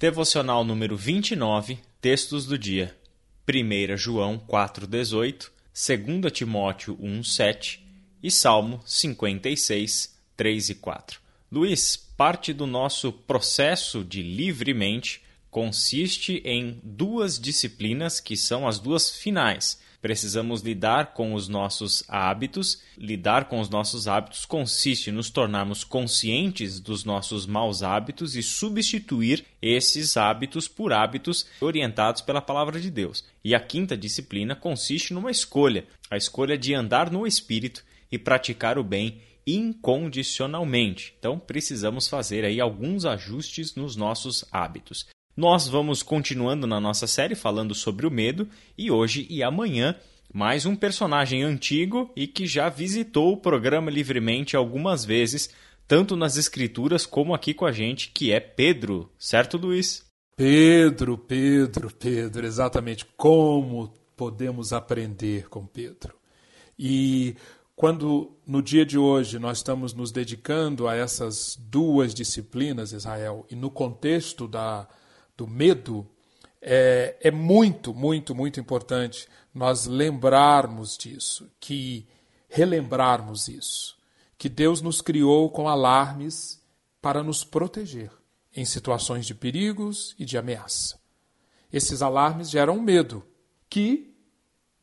Devocional número 29, textos do dia. 1 João 4,18, 2 Timóteo 1,7 e Salmo 56, 3 e 4. Luiz, parte do nosso processo de livremente consiste em duas disciplinas que são as duas finais Precisamos lidar com os nossos hábitos. Lidar com os nossos hábitos consiste em nos tornarmos conscientes dos nossos maus hábitos e substituir esses hábitos por hábitos orientados pela palavra de Deus. E a quinta disciplina consiste numa escolha, a escolha de andar no espírito e praticar o bem incondicionalmente. Então, precisamos fazer aí alguns ajustes nos nossos hábitos. Nós vamos continuando na nossa série falando sobre o medo e hoje e amanhã mais um personagem antigo e que já visitou o programa livremente algumas vezes, tanto nas escrituras como aqui com a gente, que é Pedro, certo, Luiz? Pedro, Pedro, Pedro, exatamente como podemos aprender com Pedro. E quando no dia de hoje nós estamos nos dedicando a essas duas disciplinas, Israel, e no contexto da do medo, é, é muito, muito, muito importante nós lembrarmos disso, que relembrarmos isso, que Deus nos criou com alarmes para nos proteger em situações de perigos e de ameaça. Esses alarmes geram medo, que,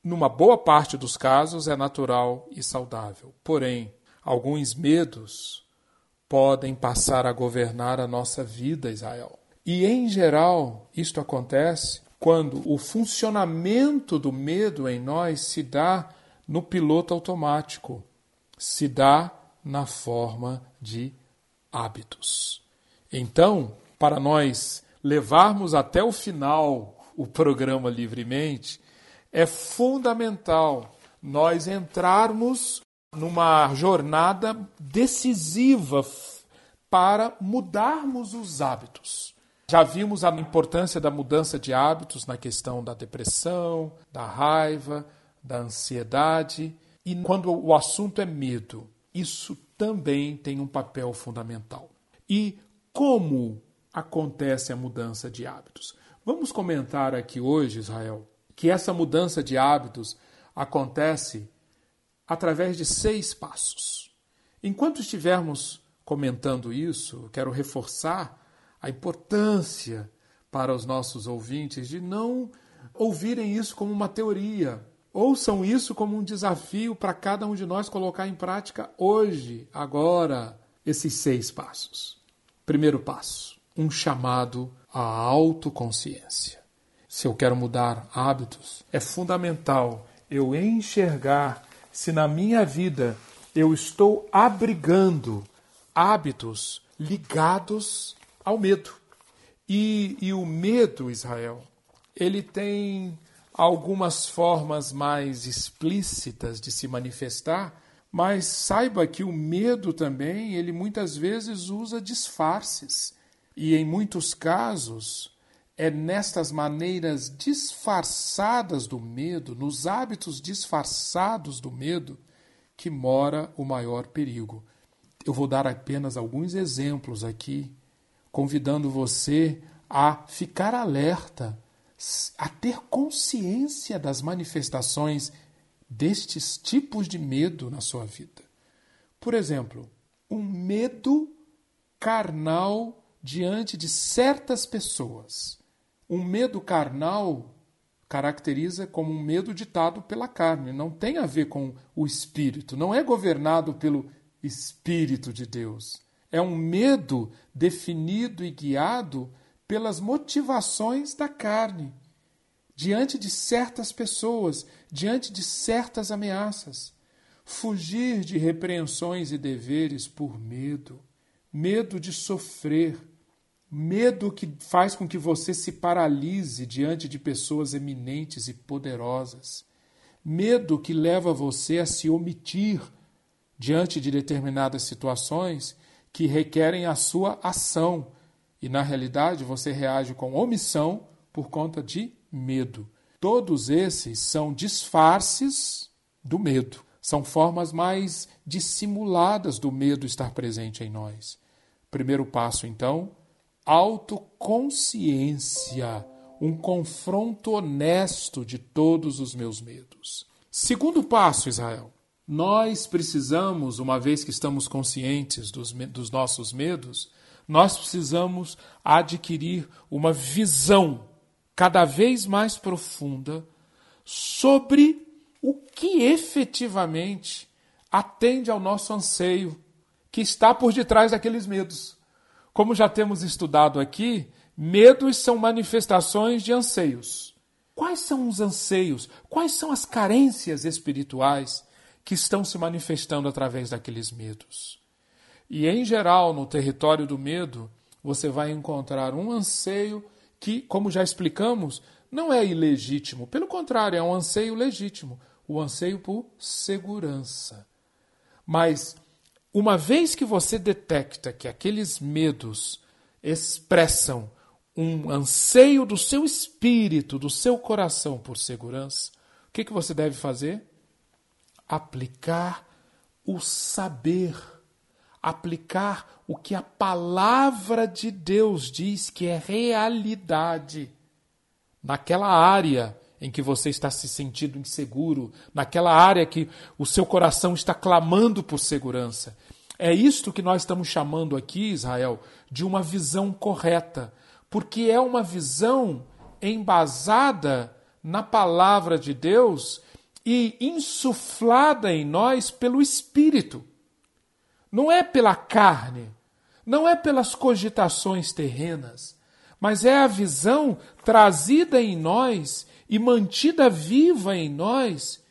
numa boa parte dos casos, é natural e saudável. Porém, alguns medos podem passar a governar a nossa vida, Israel. E, em geral, isto acontece quando o funcionamento do medo em nós se dá no piloto automático, se dá na forma de hábitos. Então, para nós levarmos até o final o programa livremente, é fundamental nós entrarmos numa jornada decisiva para mudarmos os hábitos. Já vimos a importância da mudança de hábitos na questão da depressão, da raiva, da ansiedade. E quando o assunto é medo, isso também tem um papel fundamental. E como acontece a mudança de hábitos? Vamos comentar aqui hoje, Israel, que essa mudança de hábitos acontece através de seis passos. Enquanto estivermos comentando isso, quero reforçar a importância para os nossos ouvintes de não ouvirem isso como uma teoria. Ouçam isso como um desafio para cada um de nós colocar em prática hoje, agora, esses seis passos. Primeiro passo: um chamado à autoconsciência. Se eu quero mudar hábitos, é fundamental eu enxergar se na minha vida eu estou abrigando hábitos ligados ao medo. E, e o medo, Israel, ele tem algumas formas mais explícitas de se manifestar, mas saiba que o medo também, ele muitas vezes usa disfarces. E em muitos casos, é nestas maneiras disfarçadas do medo, nos hábitos disfarçados do medo, que mora o maior perigo. Eu vou dar apenas alguns exemplos aqui convidando você a ficar alerta, a ter consciência das manifestações destes tipos de medo na sua vida. Por exemplo, um medo carnal diante de certas pessoas. Um medo carnal caracteriza como um medo ditado pela carne, não tem a ver com o espírito, não é governado pelo espírito de Deus. É um medo definido e guiado pelas motivações da carne, diante de certas pessoas, diante de certas ameaças. Fugir de repreensões e deveres por medo, medo de sofrer, medo que faz com que você se paralise diante de pessoas eminentes e poderosas, medo que leva você a se omitir diante de determinadas situações que requerem a sua ação. E na realidade você reage com omissão por conta de medo. Todos esses são disfarces do medo. São formas mais dissimuladas do medo estar presente em nós. Primeiro passo, então, autoconsciência, um confronto honesto de todos os meus medos. Segundo passo, Israel. Nós precisamos, uma vez que estamos conscientes dos, dos nossos medos, nós precisamos adquirir uma visão cada vez mais profunda sobre o que efetivamente atende ao nosso anseio que está por detrás daqueles medos. Como já temos estudado aqui, medos são manifestações de anseios. Quais são os anseios? Quais são as carências espirituais que estão se manifestando através daqueles medos? E em geral, no território do medo, você vai encontrar um anseio que, como já explicamos, não é ilegítimo. Pelo contrário, é um anseio legítimo o anseio por segurança. Mas, uma vez que você detecta que aqueles medos expressam um anseio do seu espírito, do seu coração por segurança, o que, que você deve fazer? Aplicar o saber, aplicar o que a palavra de Deus diz que é realidade naquela área em que você está se sentindo inseguro, naquela área que o seu coração está clamando por segurança. É isto que nós estamos chamando aqui, Israel, de uma visão correta, porque é uma visão embasada na palavra de Deus e insuflada em nós pelo Espírito. Não é pela carne, não é pelas cogitações terrenas, mas é a visão trazida em nós e mantida viva em nós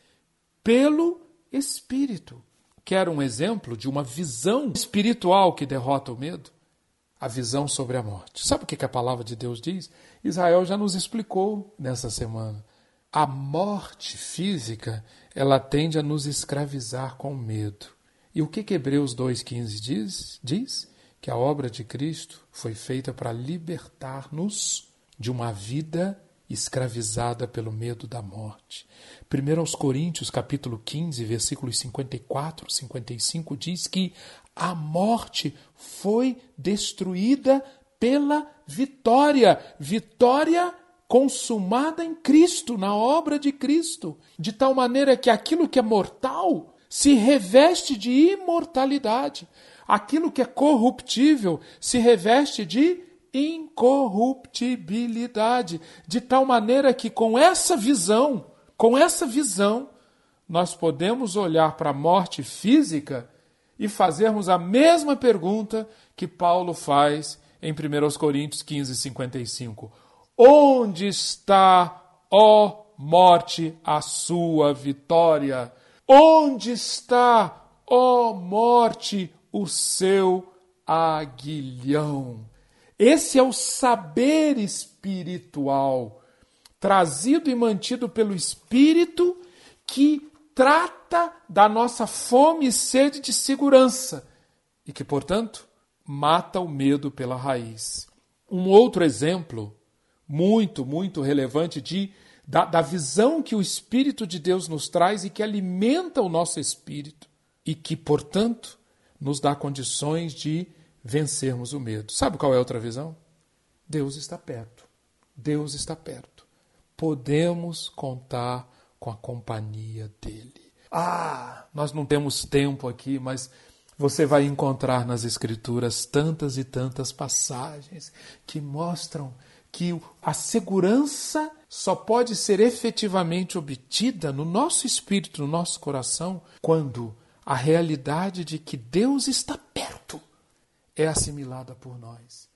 pelo Espírito. Quer um exemplo de uma visão espiritual que derrota o medo? A visão sobre a morte. Sabe o que a palavra de Deus diz? Israel já nos explicou nessa semana. A morte física, ela tende a nos escravizar com medo. E o que, que Hebreus 2,15 diz? Diz que a obra de Cristo foi feita para libertar-nos de uma vida escravizada pelo medo da morte. 1 aos Coríntios, capítulo 15, versículos 54, 55 diz que a morte foi destruída pela vitória, vitória consumada em Cristo, na obra de Cristo, de tal maneira que aquilo que é mortal se reveste de imortalidade, aquilo que é corruptível se reveste de incorruptibilidade, de tal maneira que com essa visão, com essa visão, nós podemos olhar para a morte física e fazermos a mesma pergunta que Paulo faz em 1 Coríntios 15, 55. Onde está, ó morte, a sua vitória? Onde está, ó morte, o seu aguilhão? Esse é o saber espiritual, trazido e mantido pelo Espírito, que trata da nossa fome e sede de segurança e que, portanto, mata o medo pela raiz. Um outro exemplo muito, muito relevante de, da, da visão que o Espírito de Deus nos traz e que alimenta o nosso espírito e que, portanto, nos dá condições de vencermos o medo. Sabe qual é a outra visão? Deus está perto. Deus está perto. Podemos contar com a companhia dele. Ah, nós não temos tempo aqui, mas você vai encontrar nas Escrituras tantas e tantas passagens que mostram que a segurança só pode ser efetivamente obtida no nosso espírito, no nosso coração, quando a realidade de que Deus está perto é assimilada por nós.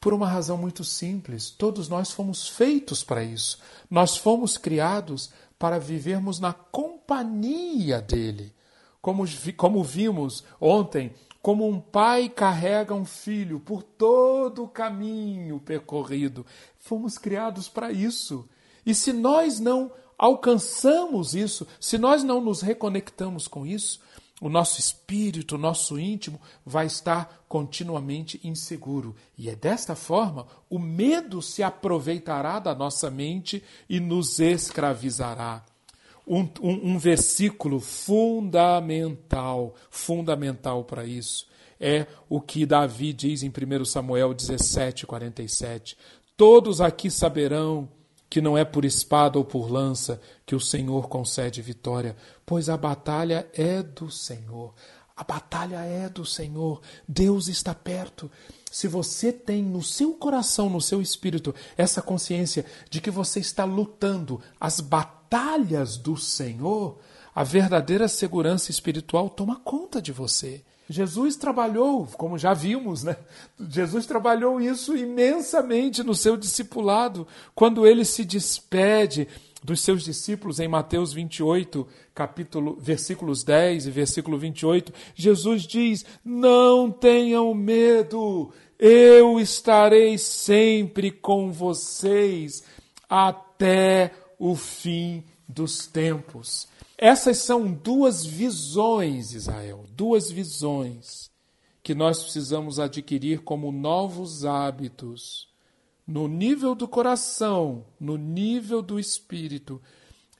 Por uma razão muito simples, todos nós fomos feitos para isso. Nós fomos criados para vivermos na companhia dele. Como, como vimos ontem, como um pai carrega um filho por todo o caminho percorrido. Fomos criados para isso. E se nós não alcançamos isso, se nós não nos reconectamos com isso, o nosso espírito, o nosso íntimo vai estar continuamente inseguro. E é desta forma o medo se aproveitará da nossa mente e nos escravizará. Um, um, um versículo fundamental, fundamental para isso, é o que Davi diz em 1 Samuel 17, 47. Todos aqui saberão que não é por espada ou por lança que o Senhor concede vitória, pois a batalha é do Senhor. A batalha é do Senhor. Deus está perto. Se você tem no seu coração, no seu espírito, essa consciência de que você está lutando as batalhas do Senhor, a verdadeira segurança espiritual toma conta de você. Jesus trabalhou, como já vimos, né? Jesus trabalhou isso imensamente no seu discipulado, quando ele se despede dos seus discípulos em Mateus 28, capítulo, versículos 10 e versículo 28, Jesus diz: "Não tenham medo, eu estarei sempre com vocês até o fim dos tempos." Essas são duas visões, Israel, duas visões que nós precisamos adquirir como novos hábitos, no nível do coração, no nível do espírito,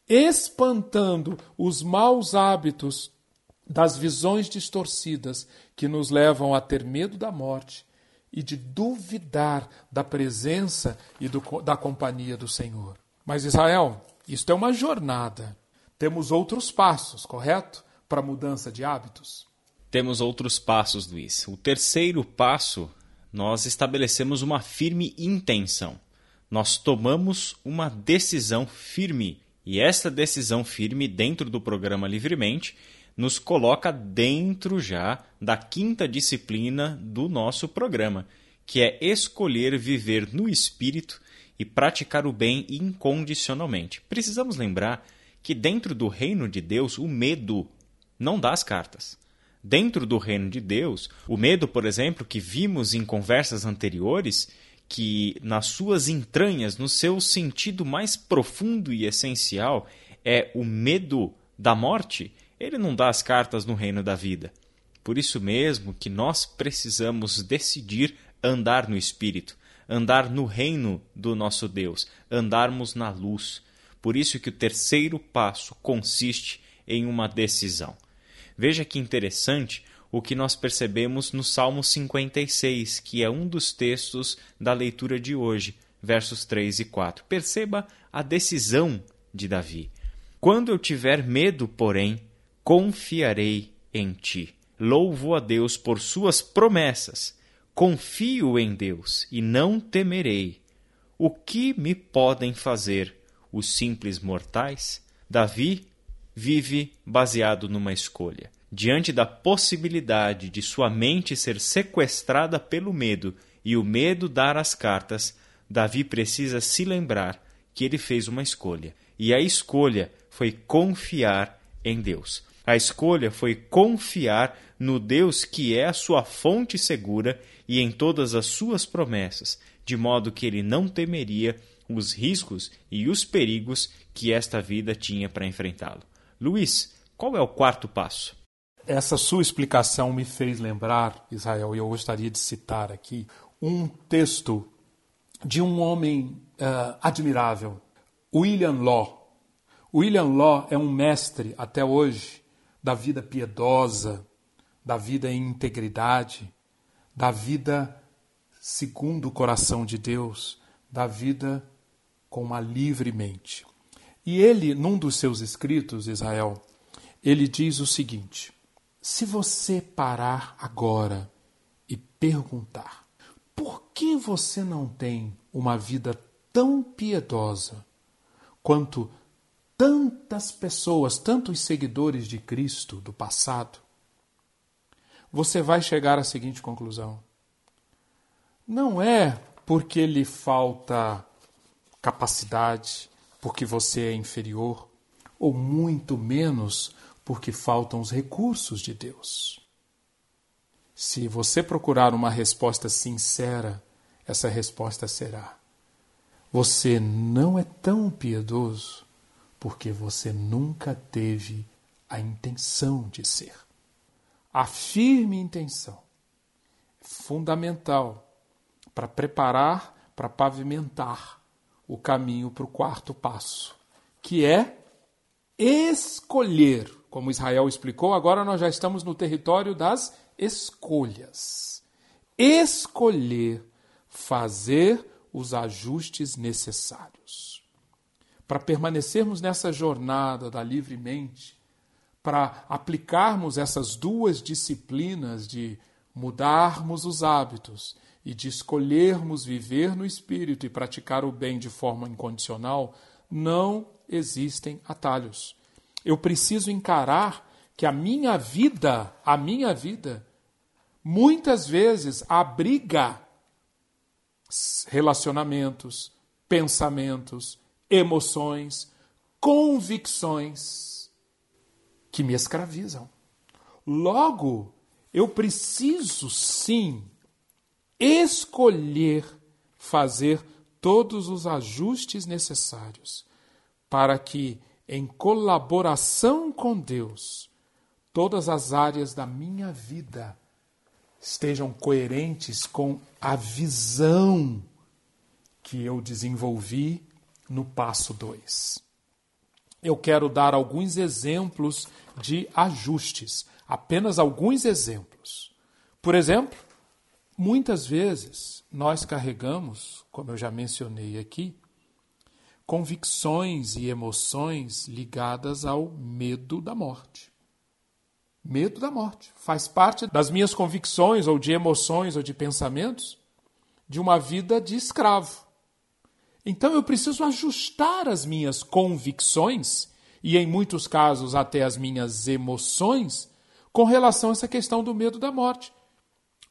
espantando os maus hábitos das visões distorcidas que nos levam a ter medo da morte e de duvidar da presença e do, da companhia do Senhor. Mas, Israel, isto é uma jornada. Temos outros passos, correto? Para mudança de hábitos? Temos outros passos, Luiz. O terceiro passo, nós estabelecemos uma firme intenção. Nós tomamos uma decisão firme. E essa decisão firme, dentro do programa Livremente, nos coloca dentro já da quinta disciplina do nosso programa, que é escolher viver no espírito e praticar o bem incondicionalmente. Precisamos lembrar que dentro do reino de Deus o medo não dá as cartas. Dentro do reino de Deus, o medo, por exemplo, que vimos em conversas anteriores, que nas suas entranhas, no seu sentido mais profundo e essencial, é o medo da morte, ele não dá as cartas no reino da vida. Por isso mesmo que nós precisamos decidir andar no Espírito, andar no reino do nosso Deus, andarmos na luz, por isso que o terceiro passo consiste em uma decisão. Veja que interessante o que nós percebemos no Salmo 56, que é um dos textos da leitura de hoje, versos 3 e 4. Perceba a decisão de Davi. Quando eu tiver medo, porém, confiarei em ti. Louvo a Deus por suas promessas. Confio em Deus e não temerei. O que me podem fazer os simples mortais, Davi vive baseado numa escolha. Diante da possibilidade de sua mente ser sequestrada pelo medo e o medo dar as cartas, Davi precisa se lembrar que ele fez uma escolha. E a escolha foi confiar em Deus. A escolha foi confiar no Deus que é a sua fonte segura e em todas as suas promessas, de modo que ele não temeria os riscos e os perigos que esta vida tinha para enfrentá-lo. Luiz, qual é o quarto passo? Essa sua explicação me fez lembrar, Israel, e eu gostaria de citar aqui um texto de um homem uh, admirável, William Law. William Law é um mestre até hoje da vida piedosa, da vida em integridade, da vida segundo o coração de Deus, da vida com uma livre mente. E ele, num dos seus escritos, Israel, ele diz o seguinte: se você parar agora e perguntar por que você não tem uma vida tão piedosa quanto tantas pessoas, tantos seguidores de Cristo do passado, você vai chegar à seguinte conclusão: não é porque lhe falta capacidade, porque você é inferior, ou muito menos porque faltam os recursos de Deus. Se você procurar uma resposta sincera, essa resposta será: você não é tão piedoso porque você nunca teve a intenção de ser. A firme intenção é fundamental para preparar, para pavimentar o caminho para o quarto passo, que é escolher. Como Israel explicou, agora nós já estamos no território das escolhas. Escolher fazer os ajustes necessários. Para permanecermos nessa jornada da livremente, para aplicarmos essas duas disciplinas de mudarmos os hábitos e de escolhermos viver no espírito e praticar o bem de forma incondicional, não existem atalhos. Eu preciso encarar que a minha vida, a minha vida, muitas vezes abriga relacionamentos, pensamentos, emoções, convicções que me escravizam. Logo, eu preciso sim escolher fazer todos os ajustes necessários para que, em colaboração com Deus, todas as áreas da minha vida estejam coerentes com a visão que eu desenvolvi no passo 2. Eu quero dar alguns exemplos de ajustes, apenas alguns exemplos. Por exemplo, Muitas vezes nós carregamos, como eu já mencionei aqui, convicções e emoções ligadas ao medo da morte. Medo da morte faz parte das minhas convicções, ou de emoções, ou de pensamentos, de uma vida de escravo. Então eu preciso ajustar as minhas convicções, e em muitos casos até as minhas emoções, com relação a essa questão do medo da morte.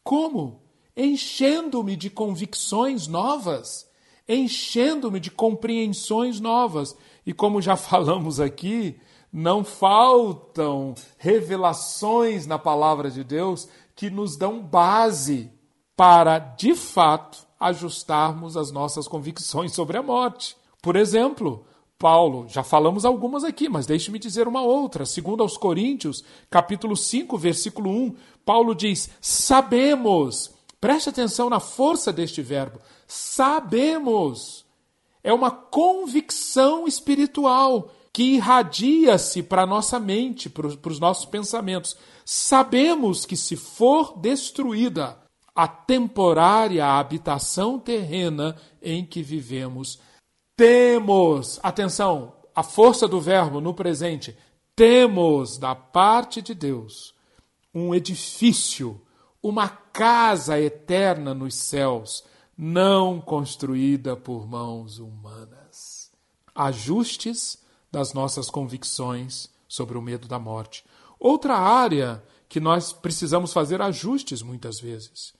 Como? enchendo-me de convicções novas, enchendo-me de compreensões novas. E como já falamos aqui, não faltam revelações na palavra de Deus que nos dão base para, de fato, ajustarmos as nossas convicções sobre a morte. Por exemplo, Paulo, já falamos algumas aqui, mas deixe-me dizer uma outra. Segundo aos Coríntios, capítulo 5, versículo 1, Paulo diz: "Sabemos Preste atenção na força deste verbo. Sabemos. É uma convicção espiritual que irradia-se para a nossa mente, para os nossos pensamentos. Sabemos que se for destruída a temporária habitação terrena em que vivemos, temos, atenção, a força do verbo no presente, temos da parte de Deus um edifício uma casa eterna nos céus, não construída por mãos humanas. Ajustes das nossas convicções sobre o medo da morte. Outra área que nós precisamos fazer ajustes muitas vezes.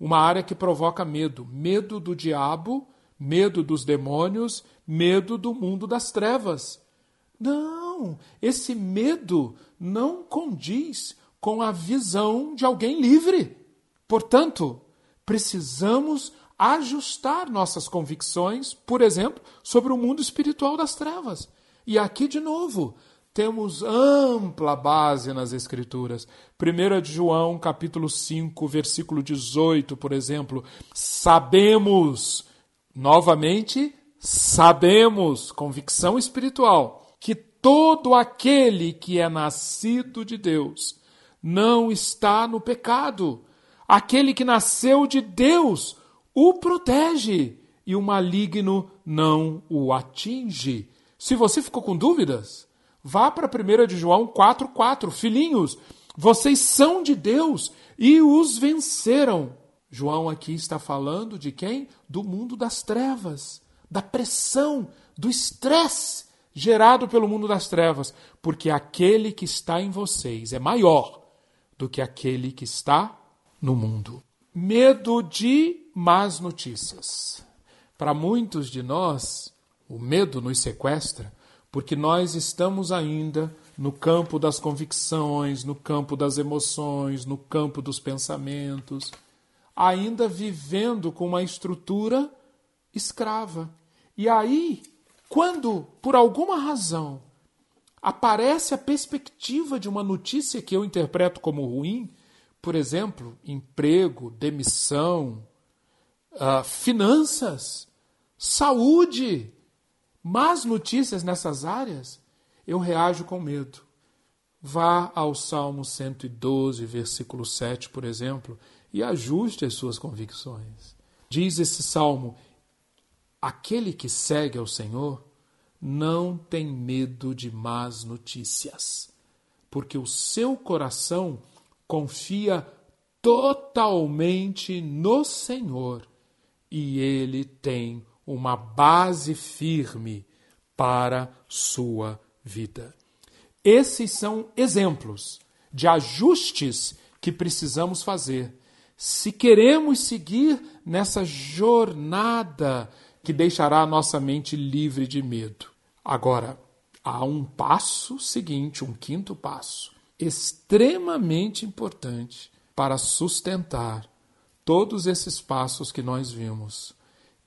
Uma área que provoca medo: medo do diabo, medo dos demônios, medo do mundo das trevas. Não, esse medo não condiz com a visão de alguém livre. Portanto, precisamos ajustar nossas convicções, por exemplo, sobre o mundo espiritual das trevas. E aqui, de novo, temos ampla base nas Escrituras. 1 João, capítulo 5, versículo 18, por exemplo. Sabemos, novamente, sabemos, convicção espiritual, que todo aquele que é nascido de Deus não está no pecado. Aquele que nasceu de Deus o protege e o maligno não o atinge. Se você ficou com dúvidas, vá para 1 de João 4,4. Filhinhos, vocês são de Deus e os venceram. João aqui está falando de quem? Do mundo das trevas, da pressão, do estresse gerado pelo mundo das trevas, porque aquele que está em vocês é maior do que aquele que está no mundo. Medo de más notícias. Para muitos de nós, o medo nos sequestra porque nós estamos ainda no campo das convicções, no campo das emoções, no campo dos pensamentos, ainda vivendo com uma estrutura escrava. E aí, quando por alguma razão aparece a perspectiva de uma notícia que eu interpreto como ruim, por exemplo, emprego, demissão, uh, finanças, saúde, más notícias nessas áreas, eu reajo com medo. Vá ao Salmo 112, versículo 7, por exemplo, e ajuste as suas convicções. Diz esse salmo: Aquele que segue ao Senhor não tem medo de más notícias, porque o seu coração confia totalmente no Senhor e ele tem uma base firme para sua vida. Esses são exemplos de ajustes que precisamos fazer se queremos seguir nessa jornada que deixará a nossa mente livre de medo. Agora, há um passo seguinte, um quinto passo, extremamente importante para sustentar todos esses passos que nós vimos.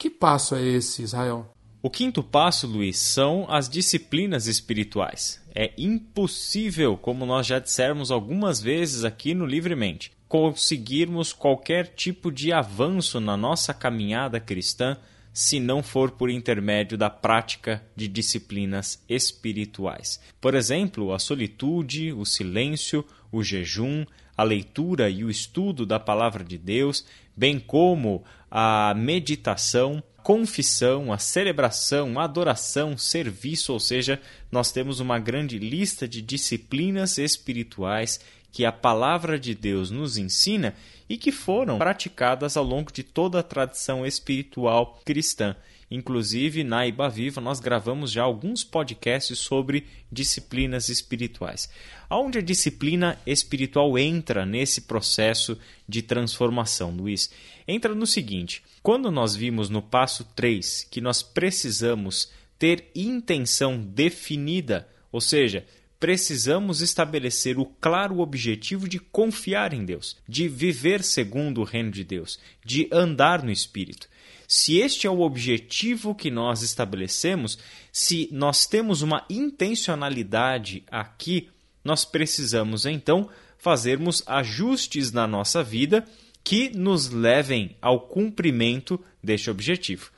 Que passo é esse, Israel? O quinto passo, Luiz, são as disciplinas espirituais. É impossível, como nós já dissemos algumas vezes aqui no Livremente, conseguirmos qualquer tipo de avanço na nossa caminhada cristã se não for por intermédio da prática de disciplinas espirituais. Por exemplo, a solitude, o silêncio, o jejum, a leitura e o estudo da palavra de Deus, bem como a meditação, confissão, a celebração, a adoração, serviço, ou seja, nós temos uma grande lista de disciplinas espirituais que a palavra de Deus nos ensina e que foram praticadas ao longo de toda a tradição espiritual cristã. Inclusive, na Iba Viva, nós gravamos já alguns podcasts sobre disciplinas espirituais. Onde a disciplina espiritual entra nesse processo de transformação, Luiz? Entra no seguinte: quando nós vimos no passo 3 que nós precisamos ter intenção definida, ou seja, precisamos estabelecer o claro objetivo de confiar em Deus, de viver segundo o reino de Deus, de andar no Espírito. Se este é o objetivo que nós estabelecemos, se nós temos uma intencionalidade aqui, nós precisamos então fazermos ajustes na nossa vida que nos levem ao cumprimento deste objetivo.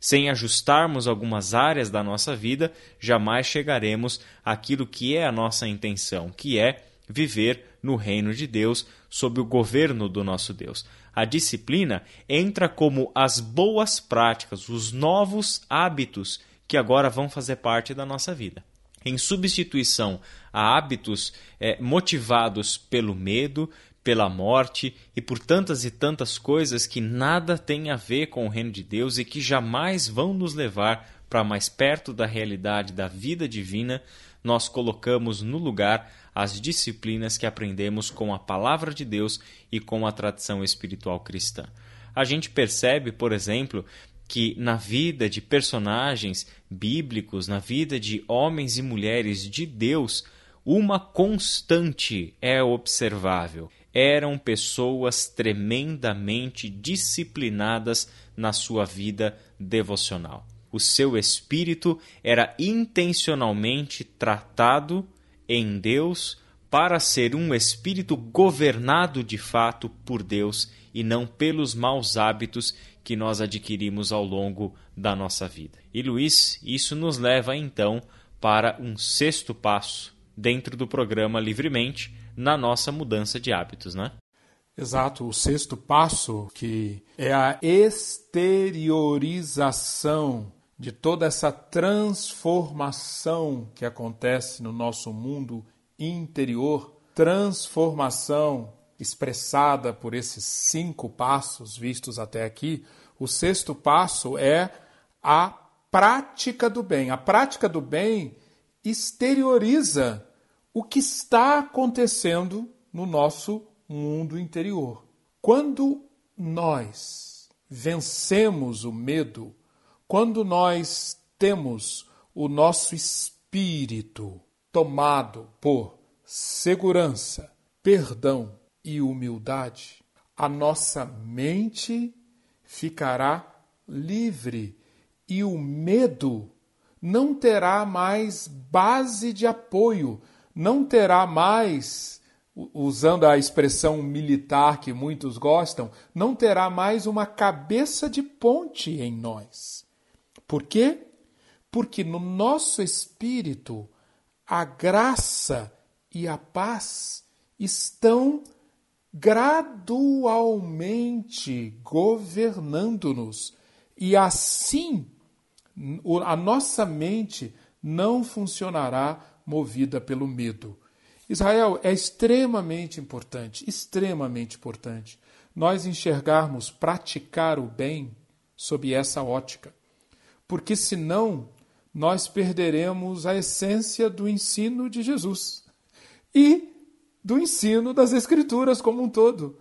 Sem ajustarmos algumas áreas da nossa vida, jamais chegaremos àquilo que é a nossa intenção, que é viver no reino de Deus sob o governo do nosso Deus. A disciplina entra como as boas práticas, os novos hábitos que agora vão fazer parte da nossa vida. Em substituição a hábitos é, motivados pelo medo, pela morte e por tantas e tantas coisas que nada têm a ver com o reino de Deus e que jamais vão nos levar para mais perto da realidade da vida divina, nós colocamos no lugar as disciplinas que aprendemos com a palavra de Deus e com a tradição espiritual cristã. A gente percebe, por exemplo, que na vida de personagens bíblicos, na vida de homens e mulheres de Deus, uma constante é observável. Eram pessoas tremendamente disciplinadas na sua vida devocional. O seu espírito era intencionalmente tratado em Deus para ser um espírito governado de fato por Deus e não pelos maus hábitos que nós adquirimos ao longo da nossa vida. E Luiz, isso nos leva então para um sexto passo dentro do programa Livremente na nossa mudança de hábitos, né? Exato, o sexto passo que é a exteriorização de toda essa transformação que acontece no nosso mundo interior, transformação expressada por esses cinco passos vistos até aqui, o sexto passo é a prática do bem. A prática do bem exterioriza o que está acontecendo no nosso mundo interior. Quando nós vencemos o medo, quando nós temos o nosso espírito tomado por segurança, perdão e humildade, a nossa mente ficará livre e o medo não terá mais base de apoio, não terá mais, usando a expressão militar que muitos gostam, não terá mais uma cabeça de ponte em nós. Por quê? Porque no nosso espírito a graça e a paz estão gradualmente governando-nos. E assim a nossa mente não funcionará movida pelo medo. Israel é extremamente importante, extremamente importante, nós enxergarmos praticar o bem sob essa ótica. Porque senão nós perderemos a essência do ensino de Jesus e do ensino das Escrituras como um todo.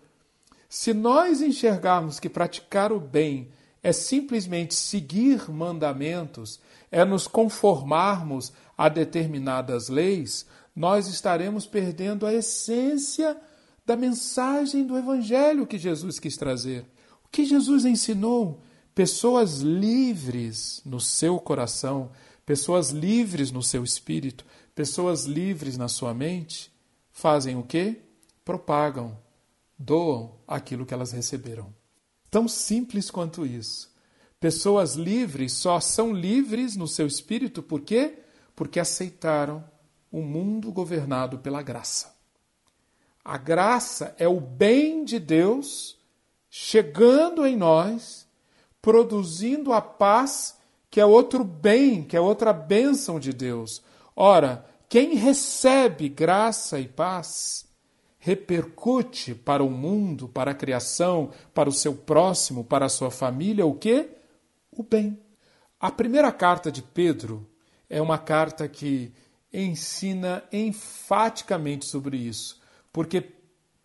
Se nós enxergarmos que praticar o bem é simplesmente seguir mandamentos, é nos conformarmos a determinadas leis, nós estaremos perdendo a essência da mensagem do Evangelho que Jesus quis trazer. O que Jesus ensinou? Pessoas livres no seu coração, pessoas livres no seu espírito, pessoas livres na sua mente, fazem o quê? Propagam, doam aquilo que elas receberam. Tão simples quanto isso. Pessoas livres só são livres no seu espírito por quê? Porque aceitaram um mundo governado pela graça. A graça é o bem de Deus chegando em nós, produzindo a paz, que é outro bem, que é outra bênção de Deus. Ora, quem recebe graça e paz repercute para o mundo, para a criação, para o seu próximo, para a sua família o quê? O bem. A primeira carta de Pedro é uma carta que ensina enfaticamente sobre isso, porque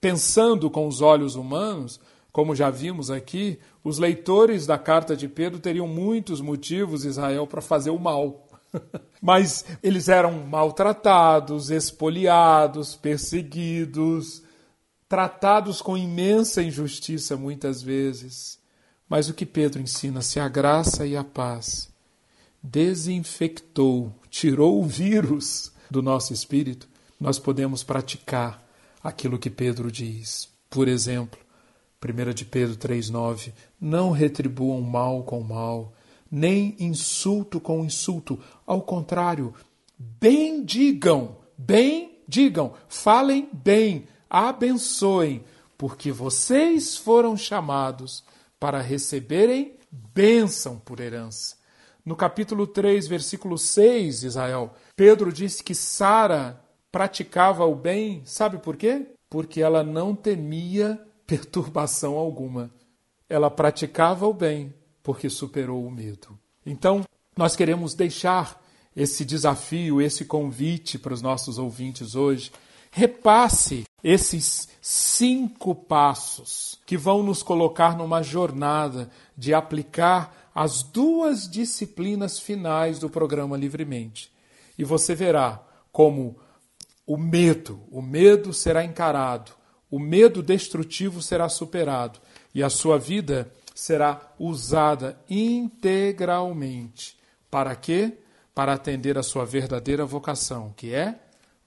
pensando com os olhos humanos, como já vimos aqui, os leitores da carta de Pedro teriam muitos motivos, Israel, para fazer o mal. Mas eles eram maltratados, expoliados, perseguidos, tratados com imensa injustiça muitas vezes. Mas o que Pedro ensina, se a graça e a paz desinfectou, tirou o vírus do nosso espírito, nós podemos praticar aquilo que Pedro diz. Por exemplo, 1 de Pedro 3,9: Não retribuam mal com mal, nem insulto com insulto. Ao contrário, bendigam, bendigam, falem bem, abençoem, porque vocês foram chamados para receberem bênção por herança. No capítulo 3, versículo 6, Israel, Pedro disse que Sara praticava o bem, sabe por quê? Porque ela não temia perturbação alguma. Ela praticava o bem porque superou o medo. Então, nós queremos deixar esse desafio, esse convite para os nossos ouvintes hoje. Repasse esses cinco passos que vão nos colocar numa jornada de aplicar as duas disciplinas finais do programa Livremente. E você verá como o medo, o medo será encarado, o medo destrutivo será superado e a sua vida será usada integralmente. Para quê? Para atender a sua verdadeira vocação, que é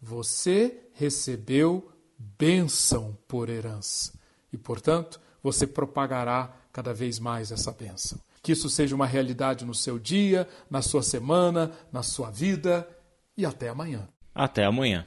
você recebeu bênção por herança. E, portanto, você propagará cada vez mais essa bênção. Que isso seja uma realidade no seu dia, na sua semana, na sua vida e até amanhã. Até amanhã.